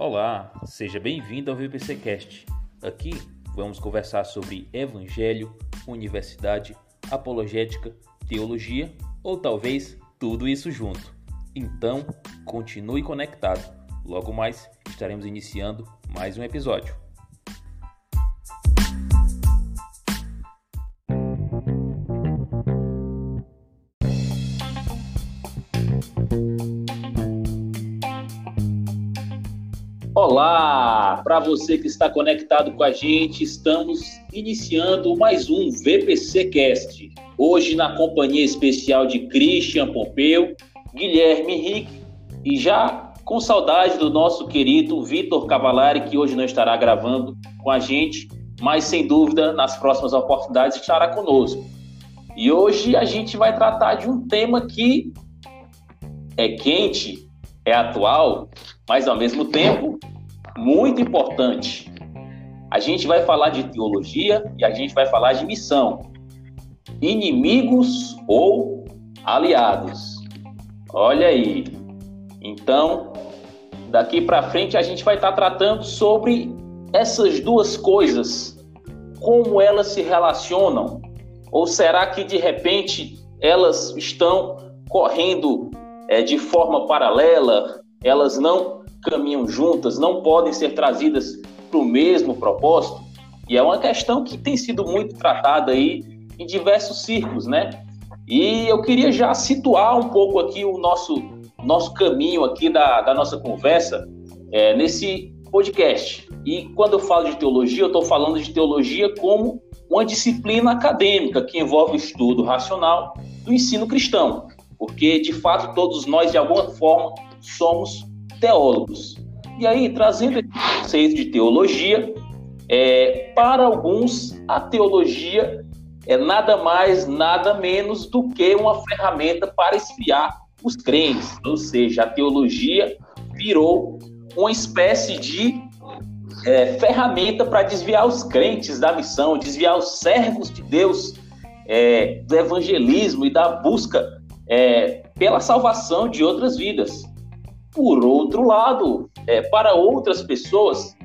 Olá, seja bem-vindo ao VPCcast. Aqui vamos conversar sobre evangelho, universidade, apologética, teologia ou talvez tudo isso junto. Então, continue conectado. Logo mais estaremos iniciando mais um episódio. Para você que está conectado com a gente, estamos iniciando mais um VPC Cast. Hoje na companhia especial de Christian Pompeu, Guilherme Henrique e já com saudade do nosso querido Vitor Cavalari, que hoje não estará gravando com a gente, mas sem dúvida nas próximas oportunidades estará conosco. E hoje a gente vai tratar de um tema que é quente, é atual, mas ao mesmo tempo muito importante. A gente vai falar de teologia e a gente vai falar de missão. Inimigos ou aliados? Olha aí. Então, daqui para frente a gente vai estar tá tratando sobre essas duas coisas, como elas se relacionam, ou será que de repente elas estão correndo é, de forma paralela, elas não caminham juntas, não podem ser trazidas para o mesmo propósito? E é uma questão que tem sido muito tratada aí em diversos círculos, né? E eu queria já situar um pouco aqui o nosso, nosso caminho aqui da, da nossa conversa é, nesse podcast. E quando eu falo de teologia, eu estou falando de teologia como uma disciplina acadêmica que envolve o estudo racional do ensino cristão, porque de fato todos nós de alguma forma somos teólogos. E aí, trazendo esse conceito de teologia, é, para alguns, a teologia é nada mais, nada menos do que uma ferramenta para espiar os crentes. Ou seja, a teologia virou uma espécie de é, ferramenta para desviar os crentes da missão, desviar os servos de Deus é, do evangelismo e da busca é, pela salvação de outras vidas. Por outro lado, é, para outras pessoas,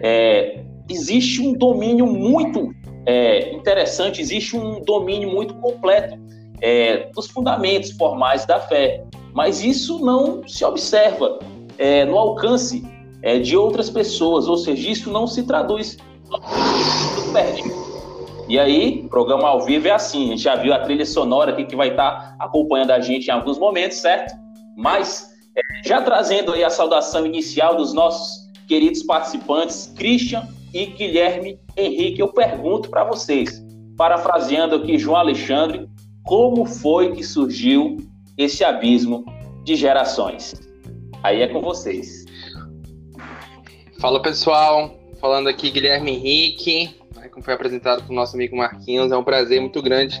é, existe um domínio muito é, interessante, existe um domínio muito completo é, dos fundamentos formais da fé, mas isso não se observa é, no alcance é, de outras pessoas, ou seja, isso não se traduz. E aí, programa ao vivo é assim, a gente já viu a trilha sonora aqui que vai estar acompanhando a gente em alguns momentos, certo? Mas já trazendo aí a saudação inicial dos nossos queridos participantes, Christian e Guilherme Henrique, eu pergunto para vocês, parafraseando aqui João Alexandre, como foi que surgiu esse abismo de gerações? Aí é com vocês. Fala pessoal, falando aqui Guilherme Henrique, né, como foi apresentado pelo nosso amigo Marquinhos, é um prazer muito grande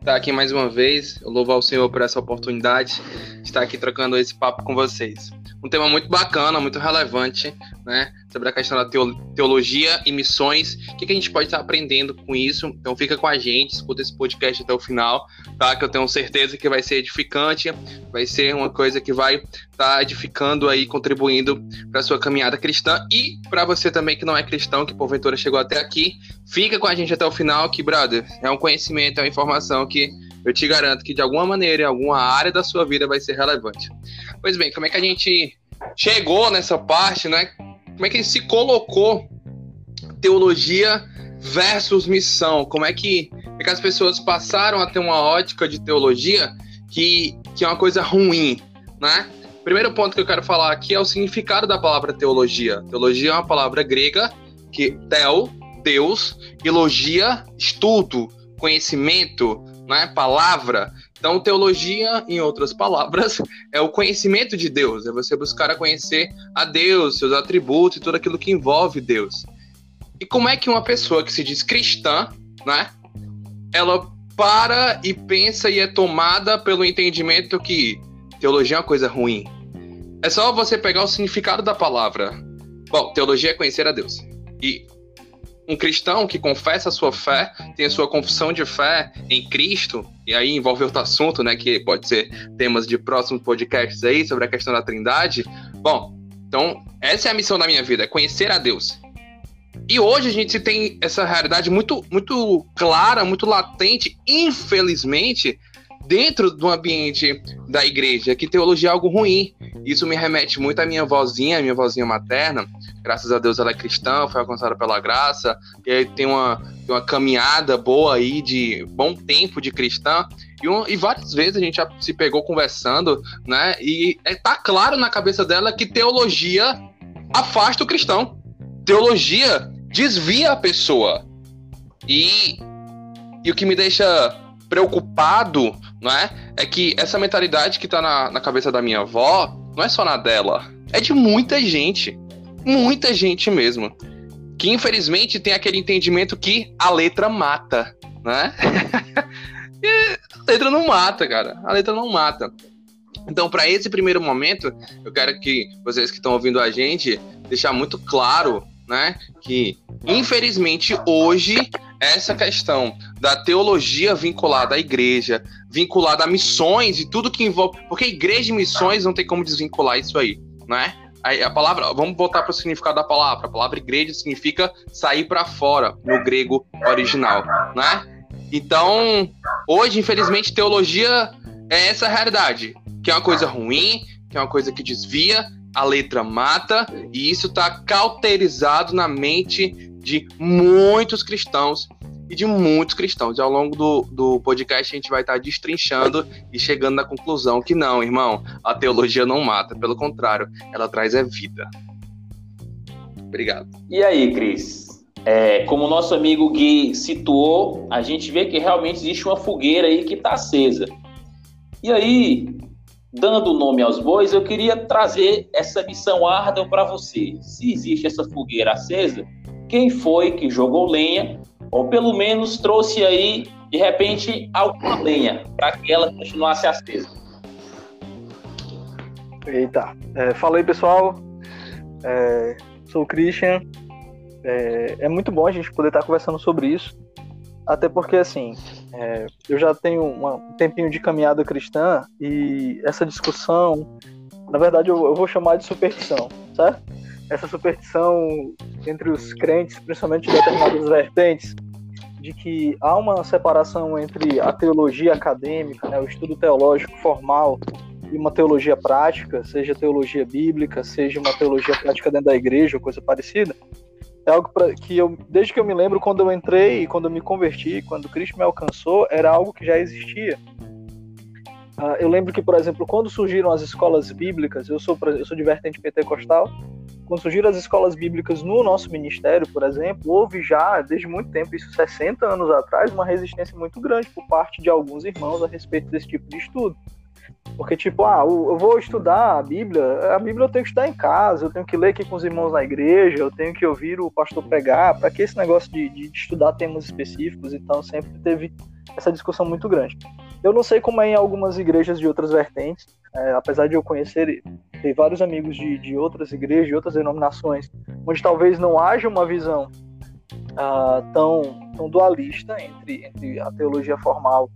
estar aqui mais uma vez. Eu louvo ao Senhor por essa oportunidade de estar aqui trocando esse papo com vocês. Um tema muito bacana, muito relevante, né? Sobre a questão da teologia e missões. O que, a gente pode estar aprendendo com isso? Então fica com a gente, escuta esse podcast até o final, tá? Que eu tenho certeza que vai ser edificante, vai ser uma coisa que vai estar edificando aí, contribuindo para sua caminhada cristã e para você também que não é cristão, que porventura chegou até aqui, fica com a gente até o final, que brother, é um conhecimento, é uma informação que eu te garanto que de alguma maneira, em alguma área da sua vida vai ser relevante. Pois bem, como é que a gente chegou nessa parte, né? Como é que se colocou teologia versus missão? Como é que, é que as pessoas passaram a ter uma ótica de teologia que, que é uma coisa ruim, né? Primeiro ponto que eu quero falar aqui é o significado da palavra teologia. Teologia é uma palavra grega que tel, Deus, e logia, estudo, conhecimento, né, palavra. Então, teologia, em outras palavras, é o conhecimento de Deus, é você buscar a conhecer a Deus, seus atributos e tudo aquilo que envolve Deus. E como é que uma pessoa que se diz cristã, né, ela para e pensa e é tomada pelo entendimento que teologia é uma coisa ruim? É só você pegar o significado da palavra. Bom, teologia é conhecer a Deus. E um cristão que confessa a sua fé, tem a sua confissão de fé em Cristo, e aí envolve outro assunto, né, que pode ser temas de próximos podcasts aí sobre a questão da Trindade. Bom, Então, essa é a missão da minha vida, é conhecer a Deus. E hoje a gente tem essa realidade muito, muito clara, muito latente, infelizmente, dentro do ambiente da igreja, que teologia é algo ruim. Isso me remete muito à minha vozinha, minha vozinha materna. Graças a Deus ela é cristã, foi alcançada pela graça, e tem uma, tem uma caminhada boa aí de bom tempo de cristã. E, um, e, várias vezes a gente já se pegou conversando, né? E é, tá claro na cabeça dela que teologia afasta o cristão. Teologia desvia a pessoa. E, e o que me deixa preocupado, não é? Que essa mentalidade que tá na, na cabeça da minha avó não é só na dela, é de muita gente. Muita gente mesmo. Que infelizmente tem aquele entendimento que a letra mata, né? a letra não mata, cara. A letra não mata. Então, para esse primeiro momento, eu quero que vocês que estão ouvindo a gente deixar muito claro, né, que infelizmente hoje essa questão da teologia vinculada à igreja, vinculada a missões e tudo que envolve, porque igreja e missões não tem como desvincular isso aí, né? A palavra, vamos voltar para o significado da palavra. A palavra igreja significa sair para fora no grego original, né? Então, hoje, infelizmente, teologia é essa realidade, que é uma coisa ruim, que é uma coisa que desvia, a letra mata, e isso está cauterizado na mente de muitos cristãos e de muitos cristãos. E ao longo do, do podcast a gente vai estar tá destrinchando e chegando na conclusão que não, irmão, a teologia não mata, pelo contrário, ela traz é vida. Obrigado. E aí, Cris? É, como o nosso amigo Gui situou, a gente vê que realmente existe uma fogueira aí que está acesa. E aí, dando nome aos bois, eu queria trazer essa missão árdua para você. Se existe essa fogueira acesa, quem foi que jogou lenha, ou pelo menos trouxe aí, de repente, alguma lenha para que ela continuasse acesa? Eita, é, fala aí pessoal, é, sou o Christian, é, é, muito bom a gente poder estar conversando sobre isso, até porque, assim, é, eu já tenho um tempinho de caminhada cristã e essa discussão, na verdade, eu, eu, vou chamar de superstição, certo? Essa superstição entre os crentes, principalmente de determinadas vertentes, de que há uma separação entre a teologia acadêmica, né, o estudo teológico formal, e uma teologia prática, seja teologia bíblica, seja uma teologia prática dentro da igreja ou coisa parecida, é algo pra, que eu, desde que eu me lembro, quando eu entrei, quando eu me converti, quando Cristo me alcançou, era algo que já existia. Uh, eu lembro que, por exemplo, quando surgiram as escolas bíblicas, eu sou, eu sou de vertente pentecostal, quando surgiram as escolas bíblicas no nosso ministério, por exemplo, houve já, desde muito tempo, isso 60 anos atrás, uma resistência muito grande por parte de alguns irmãos a respeito desse tipo de estudo. Porque, tipo, ah, eu vou estudar a Bíblia, a Bíblia eu tenho que estudar em casa, eu tenho que ler aqui com os irmãos na igreja, eu tenho que ouvir o pastor pregar, para que esse negócio de, de, estudar temas específicos, então sempre teve essa discussão muito grande. Eu não sei como é em algumas igrejas de outras vertentes, é, apesar de eu conhecer, ter vários amigos de, de outras igrejas, de outras denominações, onde talvez não haja uma visão ah, tão, tão dualista entre, entre a teologia formal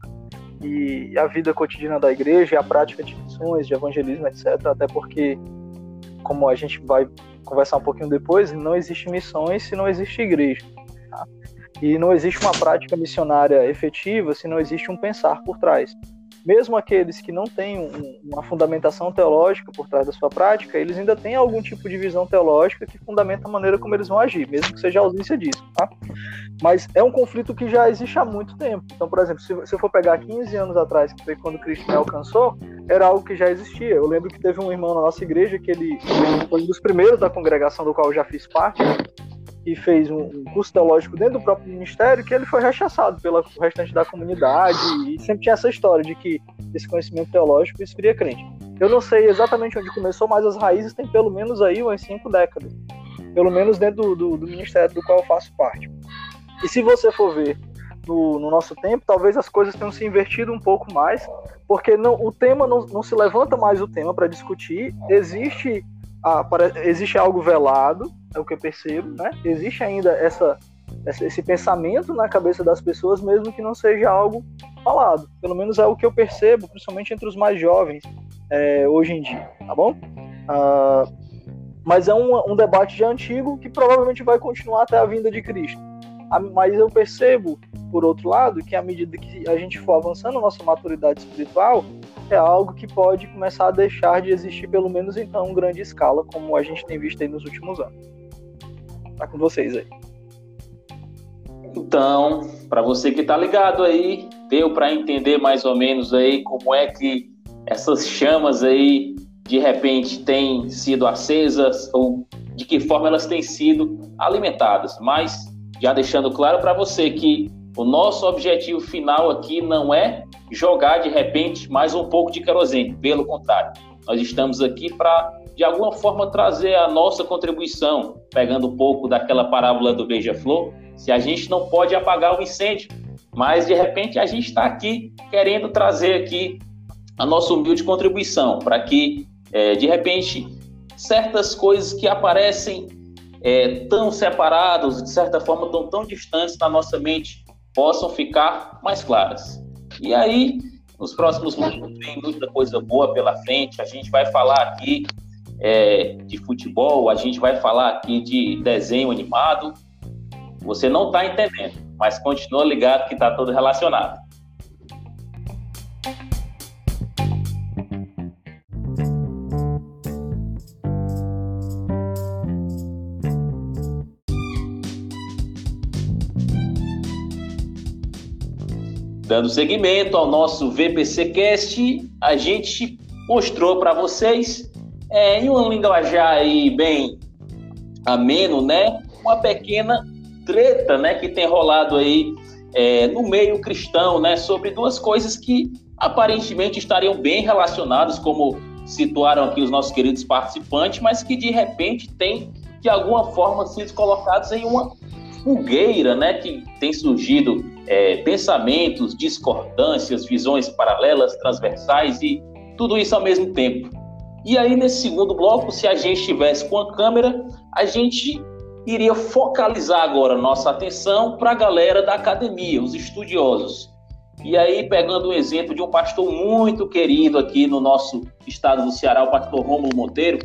e a vida cotidiana da igreja, a prática de missões, de evangelismo, etc. Até porque, como a gente vai conversar um pouquinho depois, não existe missões se não existe igreja. Tá? E não existe uma prática missionária efetiva se não existe um pensar por trás mesmo aqueles que não têm um, uma fundamentação teológica por trás da sua prática, eles ainda têm algum tipo de visão teológica que fundamenta a maneira como eles vão agir, mesmo que seja a ausência disso. Tá? Mas é um conflito que já existe há muito tempo. Então, por exemplo, se, se eu for pegar 15 anos atrás, que foi quando Cristo me alcançou, era algo que já existia. Eu lembro que teve um irmão na nossa igreja que ele foi um dos primeiros da congregação do qual eu já fiz parte, e fez um, curso teológico dentro do próprio ministério, que ele foi rechaçado pelo restante da comunidade e sempre tinha essa história de que esse conhecimento teológico esfria crente. Eu não sei exatamente onde começou, mas as raízes têm pelo menos aí umas cinco décadas, pelo menos dentro do, do, do ministério do qual eu faço parte. E se você for ver no, no, nosso tempo, talvez as coisas tenham se invertido um pouco mais, porque não, o tema não, não se levanta mais o tema para discutir, existe, a, para, existe algo velado, é o que eu percebo, né? Existe ainda essa, esse pensamento na cabeça das pessoas, mesmo que não seja algo falado. Pelo menos é o que eu percebo, principalmente entre os mais jovens é, hoje em dia, tá bom? Ah, mas é um, um debate já antigo que provavelmente vai continuar até a vinda de Cristo. Mas eu percebo, por outro lado, que à medida que a gente for avançando nossa maturidade espiritual, é algo que pode começar a deixar de existir, pelo menos em grande escala, como a gente tem visto aí nos últimos anos. Tá com vocês aí. Então, para você que está ligado aí, deu para entender mais ou menos aí como é que essas chamas aí de repente têm sido acesas ou de que forma elas têm sido alimentadas. Mas já deixando claro para você que o nosso objetivo final aqui não é jogar de repente mais um pouco de querosene, pelo contrário, nós estamos aqui para de alguma forma trazer a nossa contribuição, pegando um pouco daquela parábola do beija-flor. Se a gente não pode apagar o incêndio, mas de repente a gente está aqui querendo trazer aqui a nossa humilde contribuição para que é, de repente certas coisas que aparecem é, tão separados, de certa forma tão, tão distantes na nossa mente, possam ficar mais claras. E aí, nos próximos minutos, tem muita coisa boa pela frente. A gente vai falar aqui é, de futebol, a gente vai falar aqui de desenho animado. Você não está entendendo, mas continua ligado que está tudo relacionado. Dando seguimento ao nosso VPC Cast, a gente mostrou para vocês, é, em um linguajar aí bem ameno, né, uma pequena treta, né, que tem rolado aí é, no meio cristão, né, sobre duas coisas que aparentemente estariam bem relacionadas, como situaram aqui os nossos queridos participantes, mas que de repente têm de alguma forma sido colocados em uma fogueira, né, que tem surgido é, pensamentos, discordâncias, visões paralelas, transversais e tudo isso ao mesmo tempo. E aí, nesse segundo bloco, se a gente estivesse com a câmera, a gente iria focalizar agora nossa atenção para a galera da academia, os estudiosos. E aí, pegando o exemplo de um pastor muito querido aqui no nosso estado do Ceará, o pastor Rômulo Monteiro,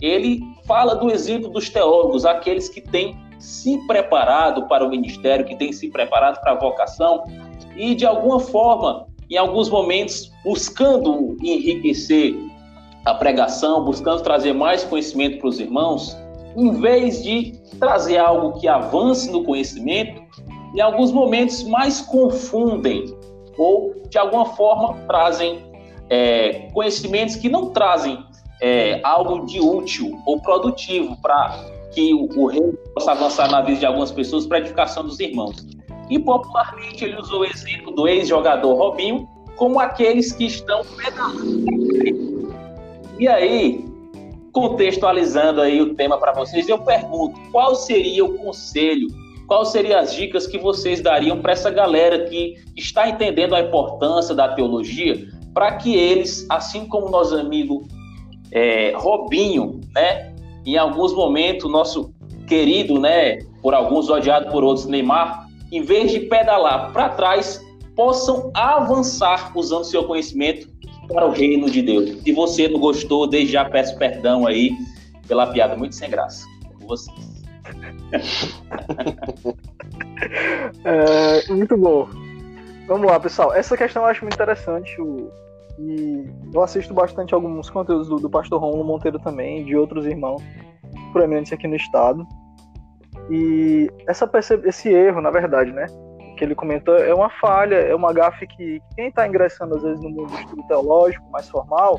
ele fala do exemplo dos teólogos, aqueles que têm se preparado para o ministério, que tem se preparado para a vocação e, de alguma forma, em alguns momentos, buscando enriquecer a pregação, buscando trazer mais conhecimento para os irmãos, em vez de trazer algo que avance no conhecimento, em alguns momentos mais confundem ou, de alguma forma, trazem é, conhecimentos que não trazem é, algo de útil ou produtivo para que o, o rei possa avançar na vida de algumas pessoas para a edificação dos irmãos. E popularmente ele usou o exemplo do ex-jogador Robinho como aqueles que estão pedalando. E aí, contextualizando aí o tema para vocês, eu pergunto, qual seria o conselho, quais seriam as dicas que vocês dariam para essa galera que está entendendo a importância da teologia, para que eles, assim como nosso amigo é, Robinho, né, em alguns momentos, nosso querido, né, por alguns odiado por outros, Neymar, em vez de pedalar para trás, possam avançar usando seu conhecimento para o reino de Deus. Se você não gostou, desde já peço perdão aí pela piada muito sem graça. Com vocês. é, muito bom. Vamos lá, pessoal. Essa questão eu acho muito interessante. O, e eu assisto bastante alguns conteúdos do, do pastor Romulo Monteiro também, de outros irmãos proeminentes aqui no estado. E essa esse erro, na verdade, né, que ele comentou, é uma falha, é uma gafe que quem está ingressando às vezes no mundo do estudo teológico mais formal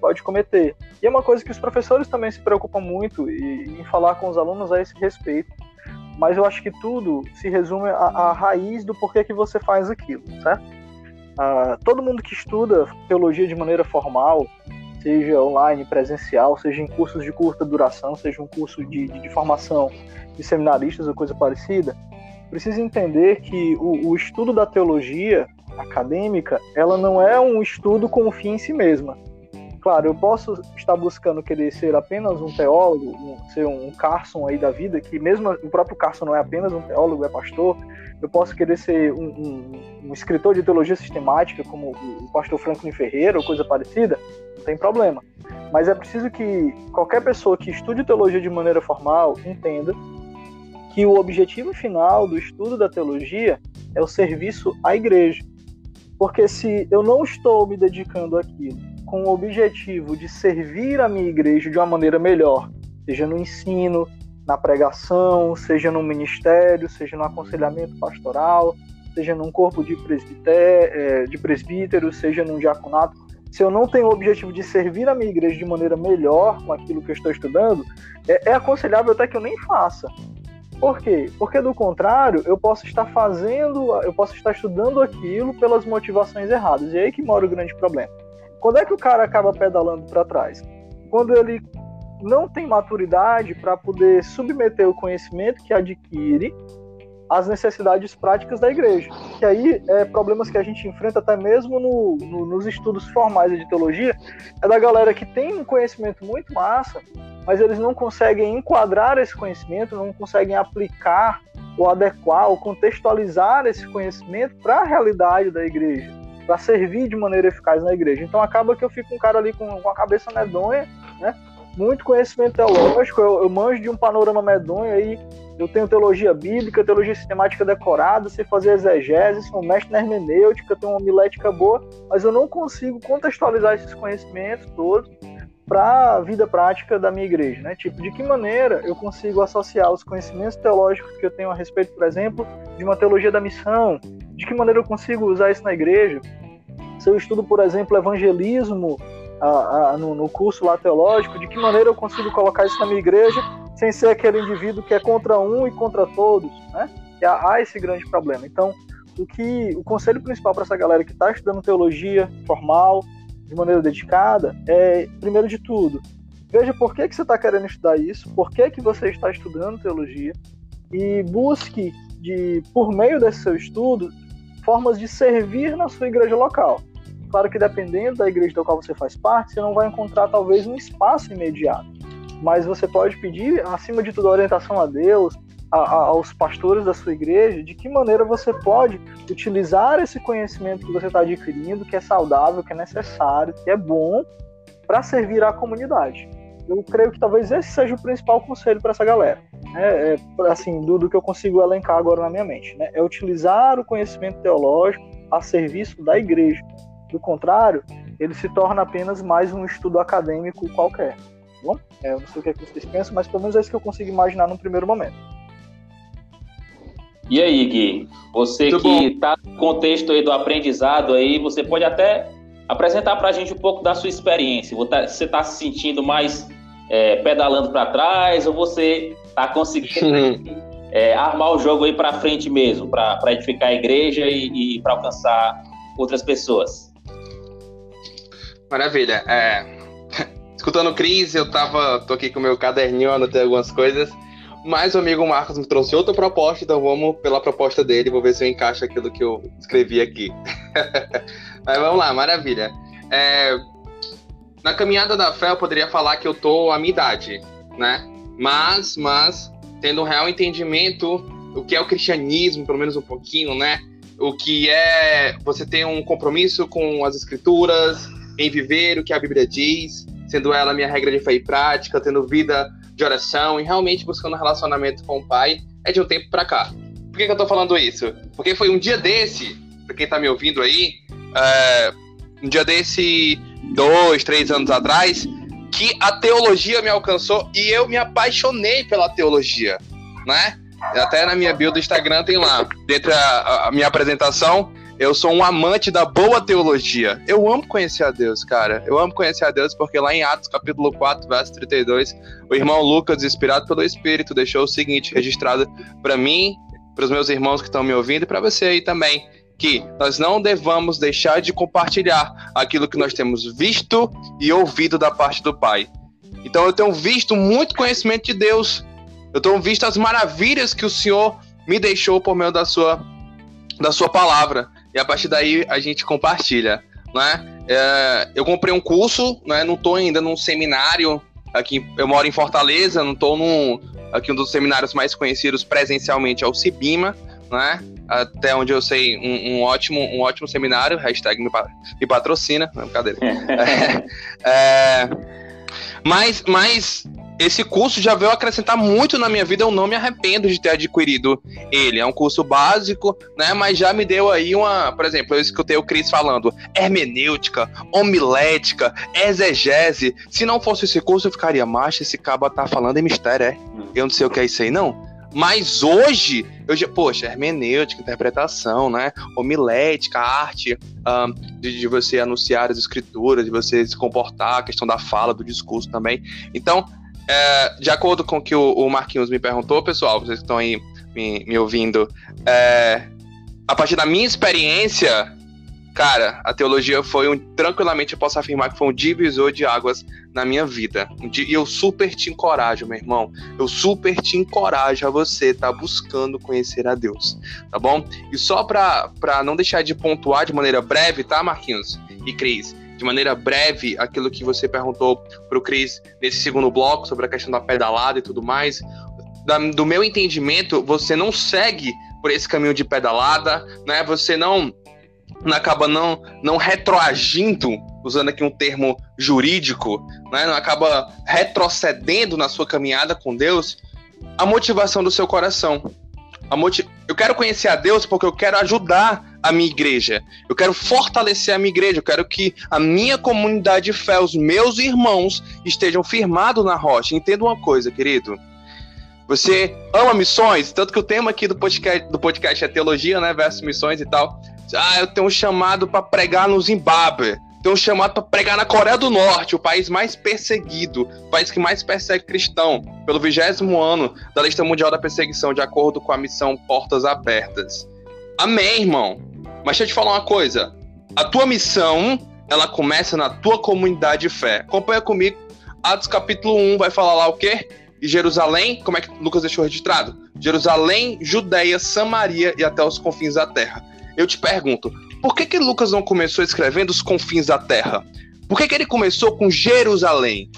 pode cometer. E é uma coisa que os professores também se preocupam muito em falar com os alunos a esse respeito. Mas eu acho que tudo se resume à, à raiz do porquê que você faz aquilo, certo? Ah, todo mundo que estuda teologia de maneira formal, seja online, presencial, seja em cursos de curta duração, seja um curso de, de, de formação de seminaristas ou coisa parecida, precisa entender que o, o, estudo da teologia acadêmica, ela não é um estudo com o fim em si mesma. Claro, eu posso estar buscando querer ser apenas um teólogo, um, ser um Carson aí da vida, que mesmo o próprio Carson não é apenas um teólogo, é pastor. Eu posso querer ser um, um, um escritor de teologia sistemática, como o pastor Franklin Ferreira ou coisa parecida, não tem problema. Mas é preciso que qualquer pessoa que estude teologia de maneira formal entenda que o objetivo final do estudo da teologia é o serviço à igreja. Porque se eu não estou me dedicando àquilo com o objetivo de servir a minha igreja de uma maneira melhor, seja no ensino, na pregação, seja no ministério, seja no aconselhamento pastoral, seja num corpo de, é, de presbíteros, seja num diaconato, se eu não tenho o objetivo de servir a minha igreja de maneira melhor com aquilo que eu estou estudando, é, é aconselhável até que eu nem faça. Por quê? Porque do contrário, eu posso estar fazendo, eu posso estar estudando aquilo pelas motivações erradas. E é aí que mora o grande problema. Quando é que o cara acaba pedalando para trás? Quando ele não tem maturidade para poder submeter o conhecimento que adquire às necessidades práticas da igreja. Que aí é problemas que a gente enfrenta até mesmo no, no, nos estudos formais de teologia, é da galera que tem um conhecimento muito massa, mas eles não conseguem enquadrar esse conhecimento, não conseguem aplicar ou adequar ou contextualizar esse conhecimento para a realidade da igreja para servir de maneira eficaz na igreja. Então acaba que eu fico um cara ali com, com a cabeça medonha, né? Muito conhecimento teológico, eu, eu manjo de um panorama medonho aí, eu tenho teologia bíblica, teologia sistemática decorada, sei fazer exegese, sou mestre na hermenêutica, tenho uma homilética boa, mas eu não consigo contextualizar esses conhecimentos todos para a vida prática da minha igreja, né? Tipo, de que maneira eu consigo associar os conhecimentos teológicos que eu tenho a respeito, por exemplo, de uma teologia da missão, de que maneira eu consigo usar isso na igreja? Se eu estudo, por exemplo, evangelismo a, a, no, no, curso lá teológico, de que maneira eu consigo colocar isso na minha igreja sem ser aquele indivíduo que é contra um e contra todos, né? E há, há esse grande problema. Então, o que o conselho principal para essa galera que está estudando teologia formal, de maneira dedicada, é, primeiro de tudo, veja por que, que você está querendo estudar isso, por que, que você está estudando teologia, e busque, de, por meio desse seu estudo, formas de servir na sua igreja local. Claro que dependendo da igreja da qual você faz parte, você não vai encontrar talvez um espaço imediato, mas você pode pedir, acima de tudo, orientação a Deus, a, a, aos pastores da sua igreja, de que maneira você pode utilizar esse conhecimento que você está adquirindo, que é saudável, que é necessário, que é bom, para servir à comunidade. Eu creio que talvez esse seja o principal conselho para essa galera né, é, assim, do, do, que eu consigo elencar agora na minha mente, né, é utilizar o conhecimento teológico a serviço da igreja. Do contrário, ele se torna apenas mais um estudo acadêmico qualquer. Tá bom, é, eu não sei o que, é que vocês pensam, mas pelo menos é isso que eu consigo imaginar num primeiro momento. E aí, Gui, você Muito que está no contexto aí do aprendizado aí, você pode até apresentar para a gente um pouco da sua experiência. Você está se sentindo mais é, pedalando para trás ou você tá conseguindo é, armar o jogo aí para frente mesmo, para edificar a igreja e, e para alcançar outras pessoas. Maravilha. É, escutando o Cris, eu tava, tô aqui com meu caderninho, anotei algumas coisas, mas o amigo Marcos me trouxe outra proposta, então vamos pela proposta dele, vou ver se eu encaixo aquilo que eu escrevi aqui. mas vamos lá, maravilha. É, na caminhada da fé, eu poderia falar que eu tô à minha idade, né? mas, mas tendo um real entendimento o que é o cristianismo, pelo menos um pouquinho, né? O que é você ter um compromisso com as escrituras, em viver o que a Bíblia diz, sendo ela minha regra de fé e prática, tendo vida de oração e realmente buscando um relacionamento com o Pai, é de um tempo para cá. Por que, que eu tô falando isso? Porque foi um dia desse, para quem tá me ouvindo aí, é, um dia desse, dois, três anos atrás, que a teologia me alcançou e eu me apaixonei pela teologia, né? Até na minha bio do Instagram tem lá, dentro da minha apresentação, eu sou um amante da boa teologia. Eu amo conhecer a Deus, cara. Eu amo conhecer a Deus porque lá em Atos capítulo 4, verso 32, o irmão Lucas, inspirado pelo Espírito, deixou o seguinte registrado para mim, para os meus irmãos que estão me ouvindo e para você aí também que nós não devamos deixar de compartilhar aquilo que nós temos visto e ouvido da parte do Pai. Então eu tenho visto muito conhecimento de Deus. Eu tenho visto as maravilhas que o Senhor me deixou por meio da sua da sua palavra. E a partir daí a gente compartilha. né? É, eu comprei um curso, né? Não estou ainda num seminário aqui. Eu moro em Fortaleza, não estou num aqui um dos seminários mais conhecidos presencialmente é o Cibima, né? Até onde eu sei, um, um ótimo, um ótimo seminário. Hashtag me, me patrocina, não, brincadeira. é, é, mas, mas esse curso já veio acrescentar muito na minha vida, eu não me arrependo de ter adquirido ele. É um curso básico, né? Mas já me deu aí uma, por exemplo, eu escutei o Cris falando hermenêutica, homilética, exegese. Se não fosse esse curso, eu ficaria, macho, esse cabo tá falando em mistério, é? Eu não sei o que é isso aí, não. Mas hoje, eu já, poxa, hermenêutica, interpretação, né? Homilética, arte um, de, de, você anunciar as escrituras, de você se comportar, a questão da fala, do discurso também. Então, é, de acordo com o que o, o, Marquinhos me perguntou, pessoal, vocês que estão aí me, me ouvindo, é, a partir da minha experiência, cara, a teologia foi um, tranquilamente eu posso afirmar que foi um divisor de águas na minha vida. E eu super te encorajo, meu irmão. Eu super te encorajo a você estar tá buscando conhecer a Deus, tá bom? E só para não deixar de pontuar de maneira breve, tá, Marquinhos e Cris? De maneira breve aquilo que você perguntou para o Cris nesse segundo bloco sobre a questão da pedalada e tudo mais. Da, do meu entendimento, você não segue por esse caminho de pedalada, né? Você não, não acaba não, não retroagindo, usando aqui um termo jurídico, né? Não acaba retrocedendo na sua caminhada com Deus a motivação do seu coração. A motiv... Eu quero conhecer a Deus porque eu quero ajudar a minha igreja. Eu quero fortalecer a minha igreja. Eu quero que a minha comunidade de fé, os meus irmãos, estejam firmados na rocha. Entenda uma coisa, querido. Você ama missões, tanto que o tema aqui do podcast, do podcast é teologia, né, versus missões e tal. Ah, eu tenho um chamado para pregar no Zimbábue. Tenho um chamado para pregar na Coreia do Norte, o país mais perseguido, o país que mais persegue cristão, pelo vigésimo ano da lista mundial da perseguição, de acordo com a missão Portas Abertas. Amém, irmão. Mas deixa eu te falar uma coisa. A tua missão, ela começa na tua comunidade de fé. Acompanha comigo. Atos capítulo 1 vai falar lá o quê? E Jerusalém, como é que Lucas deixou registrado? Jerusalém, Judéia, Samaria e até os confins da terra. Eu te pergunto, por que que Lucas não começou escrevendo os confins da terra? Por que que ele começou com Jerusalém?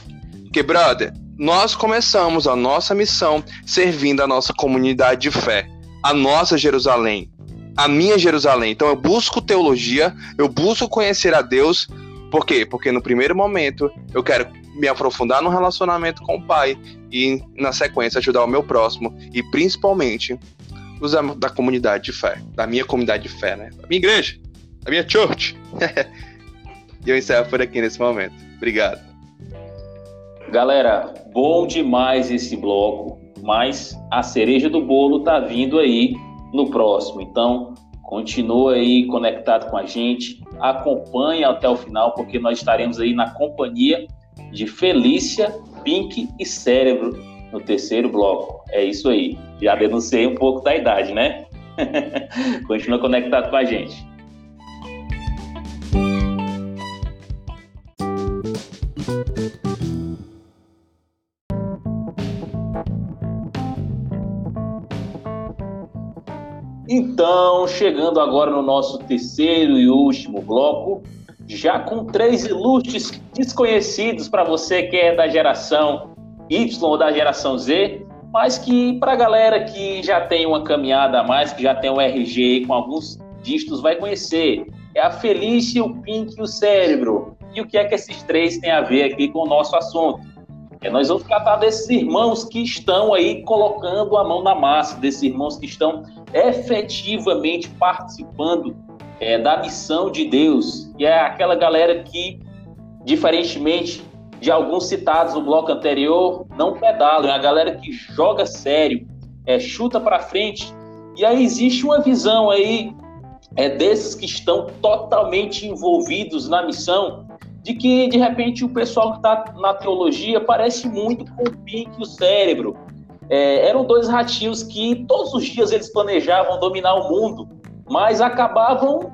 Porque, brother, nós começamos a nossa missão servindo a nossa comunidade de fé, a nossa Jerusalém a minha Jerusalém. Então eu busco teologia, eu busco conhecer a Deus. Por quê? Porque no primeiro momento eu quero me aprofundar no relacionamento com o Pai e, na sequência, ajudar o meu próximo e, principalmente, os da comunidade de fé, da minha comunidade de fé, né? Da minha igreja, da minha church. e eu encerro por aqui nesse momento. Obrigado. Galera, bom demais esse bloco, mas a cereja do bolo tá vindo aí no próximo. Então, continua aí conectado com a gente, acompanhe até o final, porque nós estaremos aí na companhia de Felícia, Pink e Cérebro no terceiro bloco. É isso aí. Já denunciei um pouco da idade, né? continua conectado com a gente. Chegando agora no nosso terceiro e último bloco, já com três ilustres desconhecidos para você que é da geração Y ou da geração Z, mas que para a galera que já tem uma caminhada a mais, que já tem um RG com alguns dígitos, vai conhecer. É a Felícia, o Pink e o Cérebro. E o que é que esses três têm a ver aqui com o nosso assunto? É, nós vamos tratar desses irmãos que estão aí colocando a mão na massa, desses irmãos que estão efetivamente participando é, da missão de Deus, e é aquela galera que, diferentemente de alguns citados no bloco anterior, não pedalam, é a galera que joga sério, é, chuta para frente, e aí existe uma visão aí é, desses que estão totalmente envolvidos na missão, de que de repente o pessoal que está na teologia parece muito com o Pink e o cérebro. É, eram dois ratinhos que todos os dias eles planejavam dominar o mundo, mas acabavam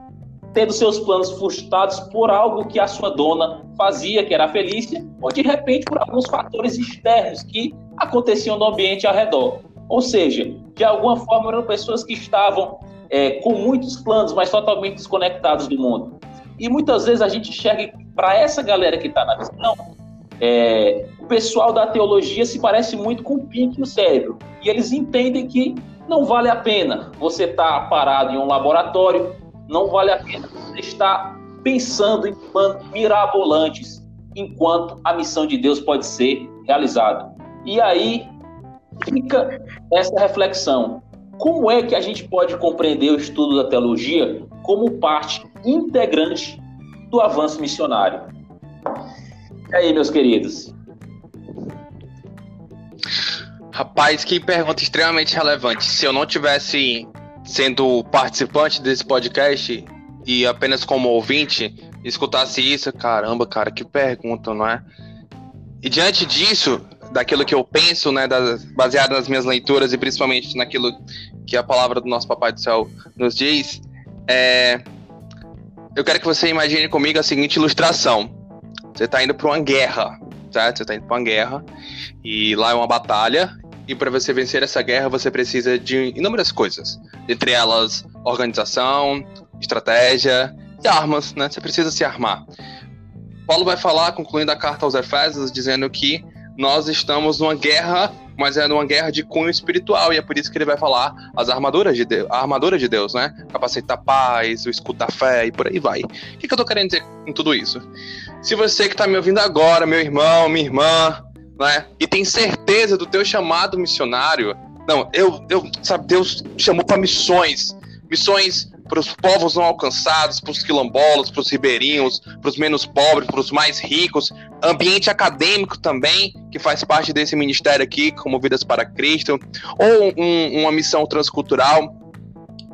tendo seus planos frustrados por algo que a sua dona fazia, que era a Felícia, ou de repente por alguns fatores externos que aconteciam no ambiente ao redor. Ou seja, de alguma forma eram pessoas que estavam é, com muitos planos, mas totalmente desconectados do mundo. E muitas vezes a gente enxerga para essa galera que está na visão, é, o pessoal da teologia se parece muito com o Pink no cérebro. E eles entendem que não vale a pena você estar tá parado em um laboratório, não vale a pena você estar pensando em planos mirabolantes, enquanto a missão de Deus pode ser realizada. E aí fica essa reflexão. Como é que a gente pode compreender o estudo da teologia como parte integrante do avanço missionário? E aí, meus queridos? Rapaz, que pergunta extremamente relevante. Se eu não tivesse sendo participante desse podcast e apenas como ouvinte, escutasse isso, caramba, cara, que pergunta, não é? E diante disso, daquilo que eu penso, né, das, baseado nas minhas leituras e principalmente naquilo que a palavra do nosso Papai do Céu nos diz, é, eu quero que você imagine comigo a seguinte ilustração. Você está indo para uma guerra, certo? Você está indo para uma guerra e lá é uma batalha e para você vencer essa guerra você precisa de inúmeras coisas, entre elas organização, estratégia e armas, né? Você precisa se armar. Paulo vai falar, concluindo a carta aos Efésios, dizendo que nós estamos numa guerra, mas é numa guerra de cunho espiritual, e é por isso que ele vai falar as armaduras de Deus, a armadura de Deus, né? Capacete da paz, o escudo da fé e por aí vai. O que, que eu tô querendo dizer com tudo isso? Se você que tá me ouvindo agora, meu irmão, minha irmã, né? E tem certeza do teu chamado missionário, não, eu, eu sabe, Deus chamou para missões, missões para os povos não alcançados, para os quilombolas, para os ribeirinhos, para os menos pobres, para os mais ricos, ambiente acadêmico também, que faz parte desse ministério aqui, como Vidas para Cristo, ou um, uma missão transcultural.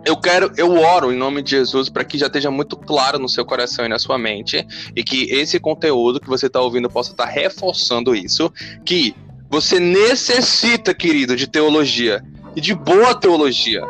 Eu quero, eu oro em nome de Jesus para que já esteja muito claro no seu coração e na sua mente, e que esse conteúdo que você está ouvindo possa estar tá reforçando isso, que você necessita, querido, de teologia e de boa teologia.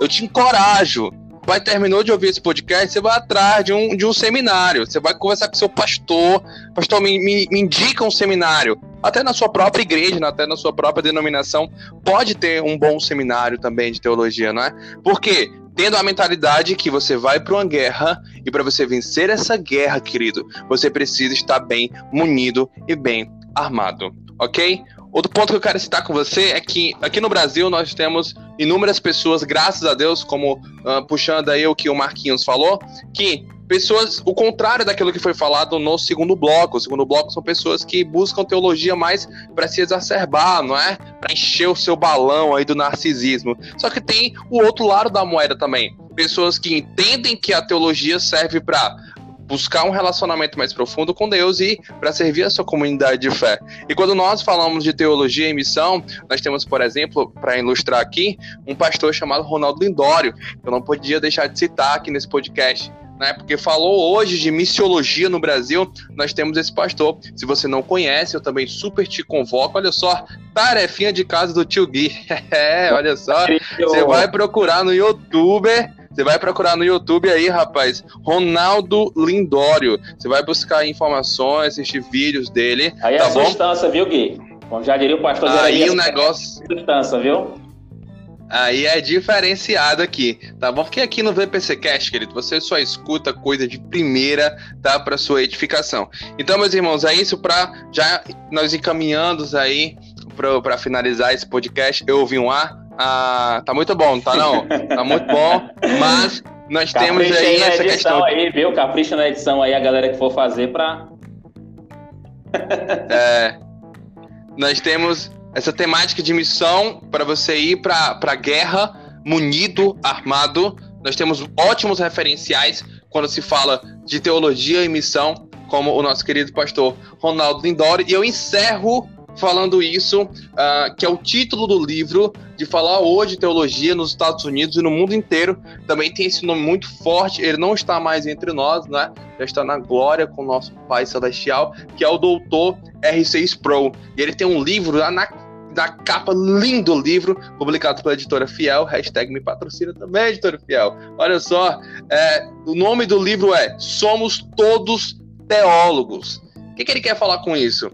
Eu te encorajo vai terminou de ouvir esse podcast, você vai atrás de um, de um seminário, você vai conversar com seu pastor, pastor, me, me, me indica um seminário, até na sua própria igreja, até na sua própria denominação, pode ter um bom seminário também de teologia, não é? Porque tendo a mentalidade que você vai para uma guerra e para você vencer essa guerra, querido, você precisa estar bem munido e bem armado, ok? Outro ponto que eu quero citar com você é que aqui no Brasil nós temos inúmeras pessoas, graças a Deus, como uh, puxando aí o que o Marquinhos falou, que pessoas, o contrário daquilo que foi falado no segundo bloco. O segundo bloco são pessoas que buscam teologia mais para se exacerbar, não é? Para encher o seu balão aí do narcisismo. Só que tem o outro lado da moeda também. Pessoas que entendem que a teologia serve para buscar um relacionamento mais profundo com Deus e para servir a sua comunidade de fé. E quando nós falamos de teologia e missão, nós temos, por exemplo, para ilustrar aqui, um pastor chamado Ronaldo Lindório, que eu não podia deixar de citar aqui nesse podcast. Né, porque falou hoje de missiologia no Brasil, nós temos esse pastor. Se você não conhece, eu também super te convoco. Olha só, tarefinha de casa do tio Gui. É, olha só, você vai procurar no YouTube você vai procurar no YouTube aí, rapaz, Ronaldo Lindório. Você vai buscar informações, assistir vídeos dele. Aí tá é bom? substância, viu, Gui? Como já diria o pastor Aí o negócio. É substância, viu? Aí é diferenciado aqui, tá bom? Porque aqui no VPC Cast, querido, você só escuta coisa de primeira, tá? Para sua edificação. Então, meus irmãos, é isso para já nós encaminhando aí para finalizar esse podcast. Eu ouvi um ar, ah, tá muito bom, tá não? Tá muito bom, mas nós temos aí, aí essa questão. aí, viu? Capricha na edição aí, a galera que for fazer pra. é. Nós temos essa temática de missão para você ir para a guerra munido, armado. Nós temos ótimos referenciais quando se fala de teologia e missão, como o nosso querido pastor Ronaldo Lindori. E eu encerro falando isso, uh, que é o título do livro, de falar hoje teologia nos Estados Unidos e no mundo inteiro. Também tem esse nome muito forte, ele não está mais entre nós, né? Já está na glória com o nosso Pai Celestial, que é o doutor R6 Sproul. E ele tem um livro lá na da capa, lindo livro, publicado pela editora Fiel, hashtag me patrocina também, editora Fiel. Olha só, é, o nome do livro é Somos Todos Teólogos. O que, que ele quer falar com isso?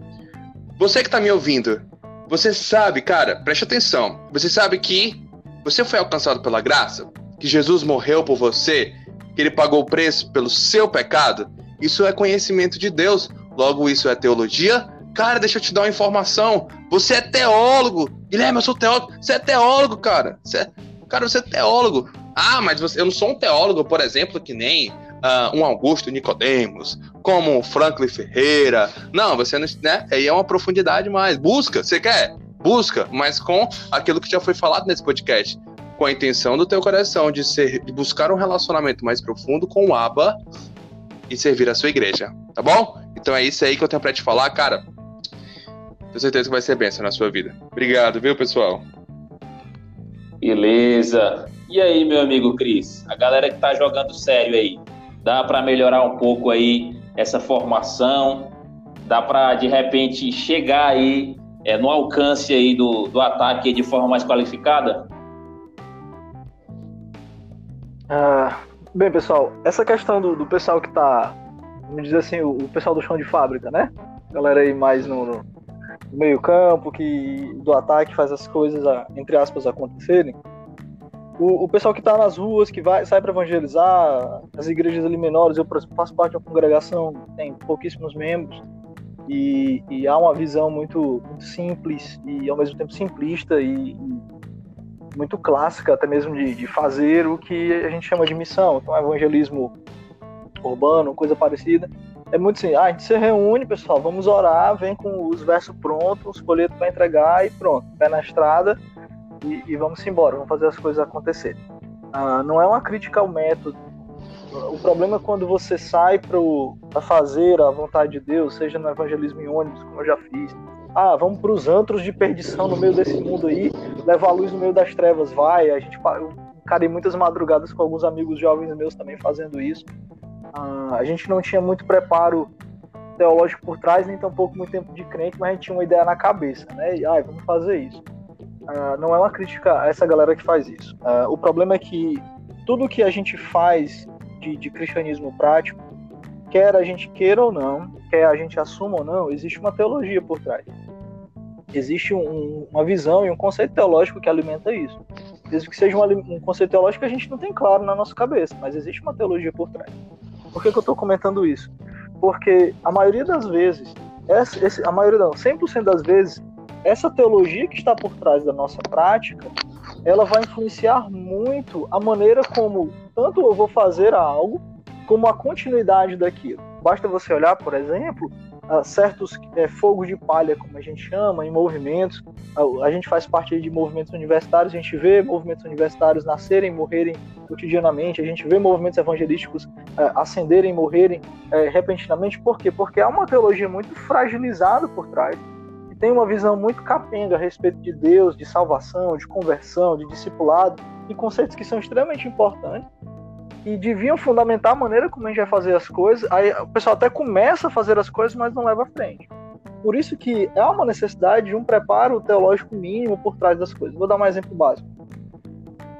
Você que tá me ouvindo, você sabe, cara, preste atenção. Você sabe que você foi alcançado pela graça, que Jesus morreu por você, que ele pagou o preço pelo seu pecado? Isso é conhecimento de Deus. Logo, isso é teologia? Cara, deixa eu te dar uma informação. Você é teólogo. Guilherme, eu sou teólogo. Você é teólogo, cara. Você é... Cara, você é teólogo. Ah, mas você... eu não sou um teólogo, por exemplo, que nem uh, um Augusto Nicodemos, como Franklin Ferreira. Não, você não, né? Aí é uma profundidade mais. Busca, você quer? Busca, mas com aquilo que já foi falado nesse podcast, com a intenção do teu coração de ser, de buscar um relacionamento mais profundo com o Abba e servir a sua igreja, tá bom? Então é isso aí que eu tenho para te falar, cara. Tenho certeza que vai ser bênção na sua vida. Obrigado, viu, pessoal? Beleza. E aí, meu amigo Cris? A galera que tá jogando sério aí, dá para melhorar um pouco aí essa formação? Dá para de repente chegar aí é, no alcance aí do, do ataque de forma mais qualificada? Ah, bem, pessoal, essa questão do, do pessoal que está, vamos dizer assim, o, o, pessoal do chão de fábrica, né? Galera aí mais no, no meio campo, que do ataque faz as coisas, entre aspas, acontecerem o, o pessoal que está nas ruas, que vai, sai para evangelizar, as igrejas ali menores, eu faço parte de uma congregação, tem pouquíssimos membros, e, e há uma visão muito, muito, simples e ao mesmo tempo simplista e, e muito clássica até mesmo de, de, fazer o que a gente chama de missão, então evangelismo urbano, coisa parecida. É muito assim, ah, a gente se reúne, pessoal, vamos orar, vem com os versos prontos, os folhetos para entregar e pronto, pé na estrada, e, e vamos embora, vamos fazer as coisas acontecerem. Ah, não é uma crítica ao método. O problema é quando você sai para fazer a vontade de Deus, seja no evangelismo em ônibus, como eu já fiz. Ah, vamos para os antros de perdição no meio desse mundo aí, levar a luz no meio das trevas, vai. A gente, eu encarei muitas madrugadas com alguns amigos jovens meus também fazendo isso. Ah, a gente não tinha muito preparo teológico por trás, nem tampouco muito tempo de crente, mas a gente tinha uma ideia na cabeça, né? E, ah, vamos fazer isso. Uh, não é uma crítica a essa galera que faz isso. Uh, o problema é que tudo que a gente faz de, de, cristianismo prático, quer a gente queira ou não, quer a gente assuma ou não, existe uma teologia por trás. Existe um, uma visão e um conceito teológico que alimenta isso. Mesmo que seja um, um, conceito teológico que a gente não tem claro na nossa cabeça, mas existe uma teologia por trás. Por que, que eu estou comentando isso? Porque a maioria das vezes, essa, esse, a maioria não, 100% das vezes, essa teologia que está por trás da nossa prática, ela vai influenciar muito a maneira como tanto eu vou fazer algo, como a continuidade daquilo. Basta você olhar, por exemplo, certos é, fogos de palha, como a gente chama, em movimentos. A, gente faz parte de movimentos universitários, a gente vê movimentos universitários nascerem, morrerem cotidianamente, a gente vê movimentos evangelísticos é, ascenderem, morrerem é, repentinamente. Por quê? Porque há uma teologia muito fragilizada por trás tem uma visão muito capenga a respeito de Deus, de salvação, de conversão, de discipulado, e conceitos que são extremamente importantes e deviam fundamentar a maneira como a gente vai fazer as coisas. Aí o pessoal até começa a fazer as coisas, mas não leva à frente. Por isso que é uma necessidade de um preparo teológico mínimo por trás das coisas. Vou dar um exemplo básico.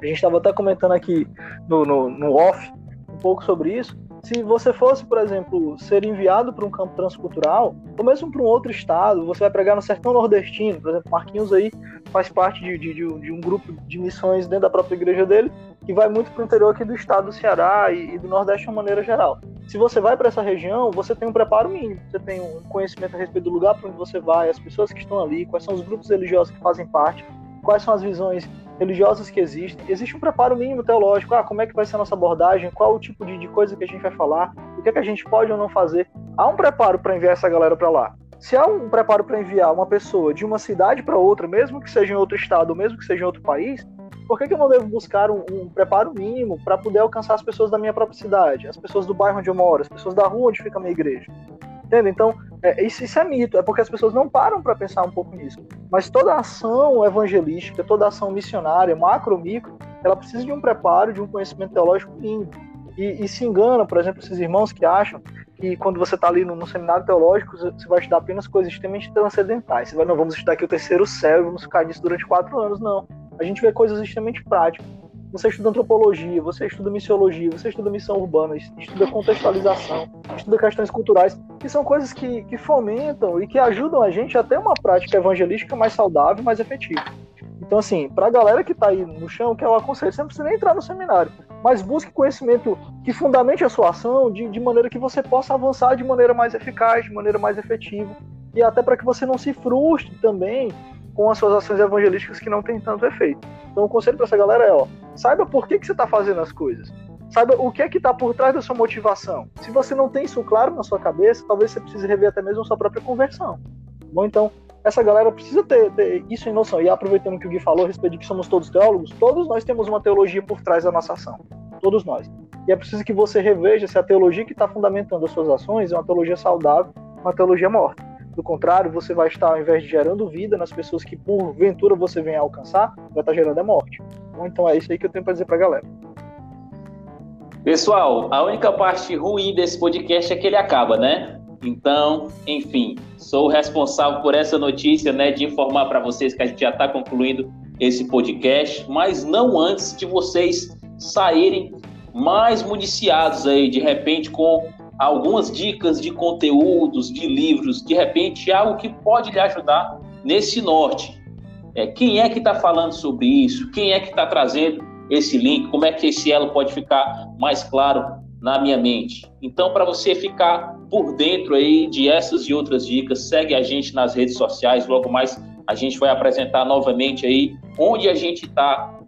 A gente estava até comentando aqui no, no, no off um pouco sobre isso. Se você fosse, por exemplo, ser enviado para um campo transcultural, ou mesmo para um outro estado, você vai pregar no sertão nordestino, por exemplo, Marquinhos aí faz parte de, de, de um grupo de missões dentro da própria igreja dele, que vai muito para o interior aqui do estado do Ceará e, e do Nordeste de uma maneira geral. Se você vai para essa região, você tem um preparo mínimo, você tem um conhecimento a respeito do lugar para onde você vai, as pessoas que estão ali, quais são os grupos religiosos que fazem parte, quais são as visões religiosas que existem. Existe um preparo mínimo teológico. Ah, como é que vai ser a nossa abordagem? Qual o tipo de, de coisa que a gente vai falar? O que, é que a gente pode ou não fazer? Há um preparo para enviar essa galera para lá. Se há um preparo para enviar uma pessoa de uma cidade para outra, mesmo que seja em outro estado, mesmo que seja em outro país, por que, que eu não devo buscar um, um preparo mínimo para poder alcançar as pessoas da minha própria cidade, as pessoas do bairro onde eu moro, as pessoas da rua onde fica a minha igreja? Entende? Então, é, isso, isso, é mito, é porque as pessoas não param para pensar um pouco nisso. Mas toda ação evangelística, toda ação missionária, macro, micro, ela precisa de um preparo, de um conhecimento teológico mínimo. E, e se engana, por exemplo, esses irmãos que acham que quando você está ali no, no, seminário teológico, você vai estudar apenas coisas extremamente transcendentais. Você vai, não, vamos estudar aqui o terceiro céu, vamos ficar nisso durante quatro anos. Não. A gente vê coisas extremamente práticas você estuda antropologia, você estuda missiologia, você estuda missão urbana, estuda contextualização, estuda questões culturais, que são coisas que, que fomentam e que ajudam a gente a ter uma prática evangelística mais saudável, mais efetiva. Então, assim, para a galera que está aí no chão, que eu aconselho, você não precisa nem entrar no seminário. mas busque conhecimento que fundamente a sua ação de, de maneira que você possa avançar de maneira mais eficaz, de maneira mais efetiva, e até para que você não se frustre também com as suas ações evangelísticas que não têm tanto efeito. Então o conselho para essa galera é, ó, saiba por que, que você está fazendo as coisas. Saiba o que é que está por trás da sua motivação. Se você não tem isso claro na sua cabeça, talvez você precise rever até mesmo a sua própria conversão. Bom, então, essa galera precisa ter, ter, isso em noção. E aproveitando o que o Gui falou a respeito de que somos todos teólogos, todos nós temos uma teologia por trás da nossa ação. Todos nós. E é preciso que você reveja se a teologia que está fundamentando as suas ações é uma teologia saudável, uma teologia morta. Do contrário, você vai estar, ao invés de gerando vida nas pessoas que porventura você venha alcançar, vai estar gerando a morte. Bom, então é isso aí que eu tenho para dizer para a galera. Pessoal, a única parte ruim desse podcast é que ele acaba, né? Então, enfim, sou responsável por essa notícia, né, de informar para vocês que a gente já está concluindo esse podcast, mas não antes de vocês saírem mais municiados aí, de repente, com algumas dicas de conteúdos, de livros, de repente, algo que pode lhe ajudar nesse norte. É, quem é que está falando sobre isso? Quem é que está trazendo esse link? Como é que esse elo pode ficar mais claro na minha mente? Então, para você ficar por dentro aí de essas e outras dicas, segue a gente nas redes sociais. Logo mais a gente vai apresentar novamente aí onde a gente está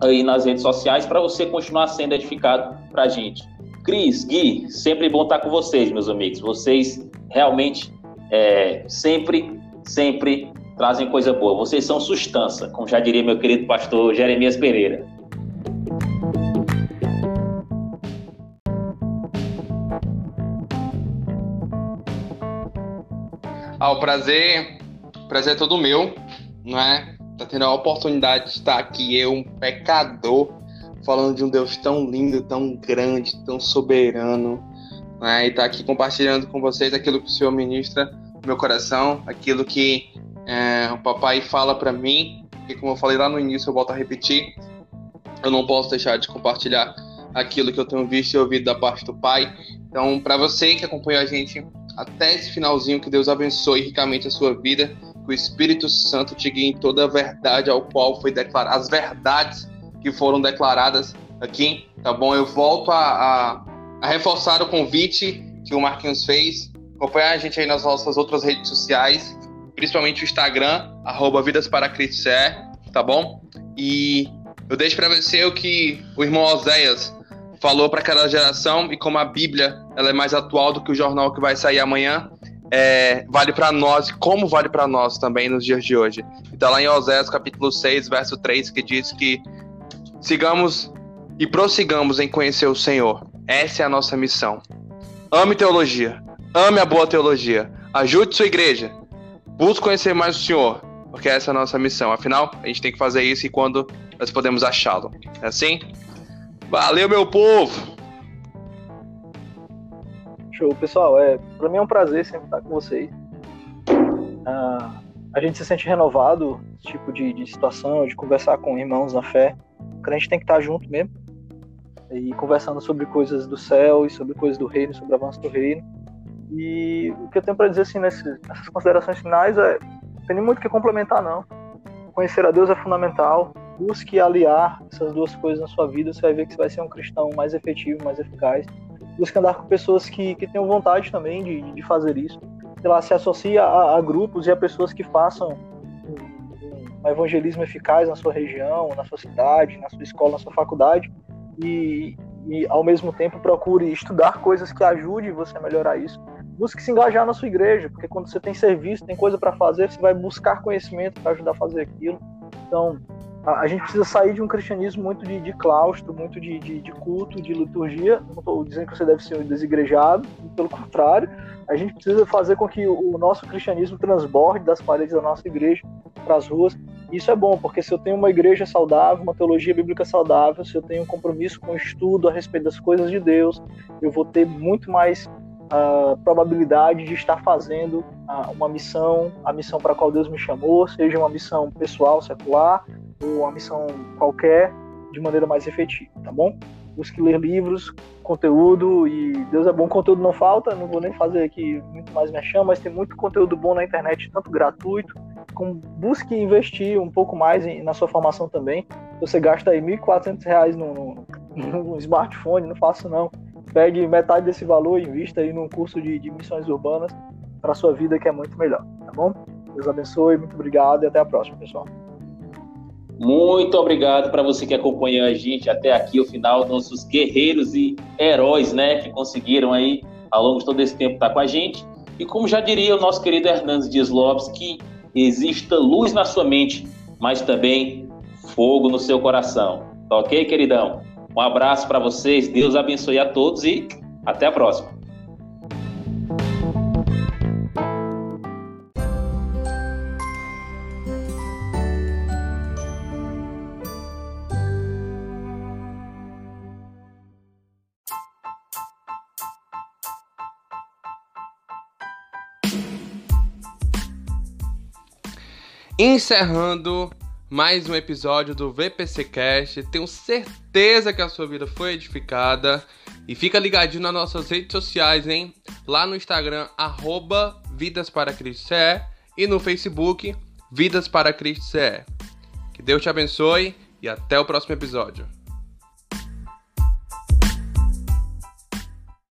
aí nas redes sociais para você continuar sendo edificado para a gente. Cris, Gui, sempre bom estar com vocês, meus amigos. Vocês realmente é, sempre, sempre trazem coisa boa. Vocês são sustância, como já diria meu querido pastor Jeremias Pereira. Ah, o prazer, o prazer é todo meu, não é? Tá tendo a oportunidade de estar aqui, eu, um pecador, falando de um Deus tão lindo, tão grande, tão soberano, né? e tá aqui compartilhando com vocês aquilo que o Senhor ministra no meu coração, aquilo que é, o papai fala para mim, e como eu falei lá no início, eu volto a repetir, eu não posso deixar de compartilhar aquilo que eu tenho visto e ouvido da parte do Pai. Então, para você que acompanhou a gente até esse finalzinho, que Deus abençoe ricamente a sua vida, que o Espírito Santo te guie em toda a verdade ao qual foi declarado, as verdades que foram declaradas aqui, tá bom? Eu volto a, a, a reforçar o convite que o Marquinhos fez, acompanhar a gente aí nas nossas outras redes sociais, principalmente o Instagram, arroba Vidas para tá bom? E eu deixo para você o que o irmão Oséias falou para aquela geração e como a Bíblia ela é mais atual do que o jornal que vai sair amanhã, é, vale para nós como vale para nós também nos dias de hoje. Então lá em Oséias capítulo 6, verso 3, que diz que sigamos e prossigamos em conhecer o Senhor. Essa é a nossa missão. Ame teologia, ame a boa teologia, ajude sua igreja, busque conhecer mais o Senhor, porque essa é a nossa missão. Afinal, a gente tem que fazer isso e quando nós podemos achá-lo. É assim? Valeu, meu povo! Show, pessoal. É, para mim é um prazer sempre estar com vocês. Ah, a gente se sente renovado, tipo de, de situação, de conversar com irmãos na fé. A gente tem que estar junto mesmo e conversando sobre coisas do céu e sobre coisas do reino, sobre o avanço do reino. E o que eu tenho para dizer assim nessas, considerações finais é tem nem muito o que complementar não. Conhecer a Deus é fundamental, busque aliar essas duas coisas na sua vida, você vai ver que você vai ser um cristão mais efetivo, mais eficaz. Busque andar com pessoas que, que tenham vontade também de, de fazer isso. Sei lá, se associa a, a grupos e a pessoas que façam um, evangelismo eficaz na sua região, na sua cidade, na sua escola, na sua faculdade. E, e ao mesmo tempo procure estudar coisas que ajudem você a melhorar isso. Busque se engajar na sua igreja, porque quando você tem serviço, tem coisa para fazer, você vai buscar conhecimento para ajudar a fazer aquilo. Então, a, a, gente precisa sair de um cristianismo muito de, de claustro, muito de, de, de, culto, de liturgia. Não estou dizendo que você deve ser desigrejado, pelo contrário, a gente precisa fazer com que o, nosso cristianismo transborde das paredes da nossa igreja para as ruas. Isso é bom, porque se eu tenho uma igreja saudável, uma teologia bíblica saudável, se eu tenho um compromisso com o estudo a respeito das coisas de Deus, eu vou ter muito mais a probabilidade de estar fazendo uma missão, a missão para a qual Deus me chamou, seja uma missão pessoal, secular, ou uma missão qualquer, de maneira mais efetiva, tá bom? Busque ler livros, conteúdo, e Deus é bom, conteúdo não falta, não vou nem fazer aqui muito mais me chama, mas tem muito conteúdo bom na internet, tanto gratuito, como busque investir um pouco mais em, na sua formação também. Você gasta aí R$ 1.400 no, no um smartphone, não faça não. Pegue metade desse valor e invista aí num curso de, de missões urbanas para sua vida que é muito melhor, tá bom? Deus abençoe, muito obrigado e até a próxima, pessoal. Muito obrigado para você que acompanhou a gente até aqui, o final, nossos guerreiros e heróis, né, que conseguiram aí ao longo de todo esse tempo estar com a gente. E como já diria o nosso querido Hernandes Dias Lopes, que exista luz na sua mente, mas também fogo no seu coração. Tá ok, queridão? Um abraço para vocês, Deus abençoe a todos e até a próxima. Encerrando mais um episódio do VPC Cast. Tenho certeza que a sua vida foi edificada. E fica ligadinho nas nossas redes sociais, hein? Lá no Instagram, arroba Vidas para Cristo CE, e no Facebook, Vidas para Cristo CE. Que Deus te abençoe e até o próximo episódio.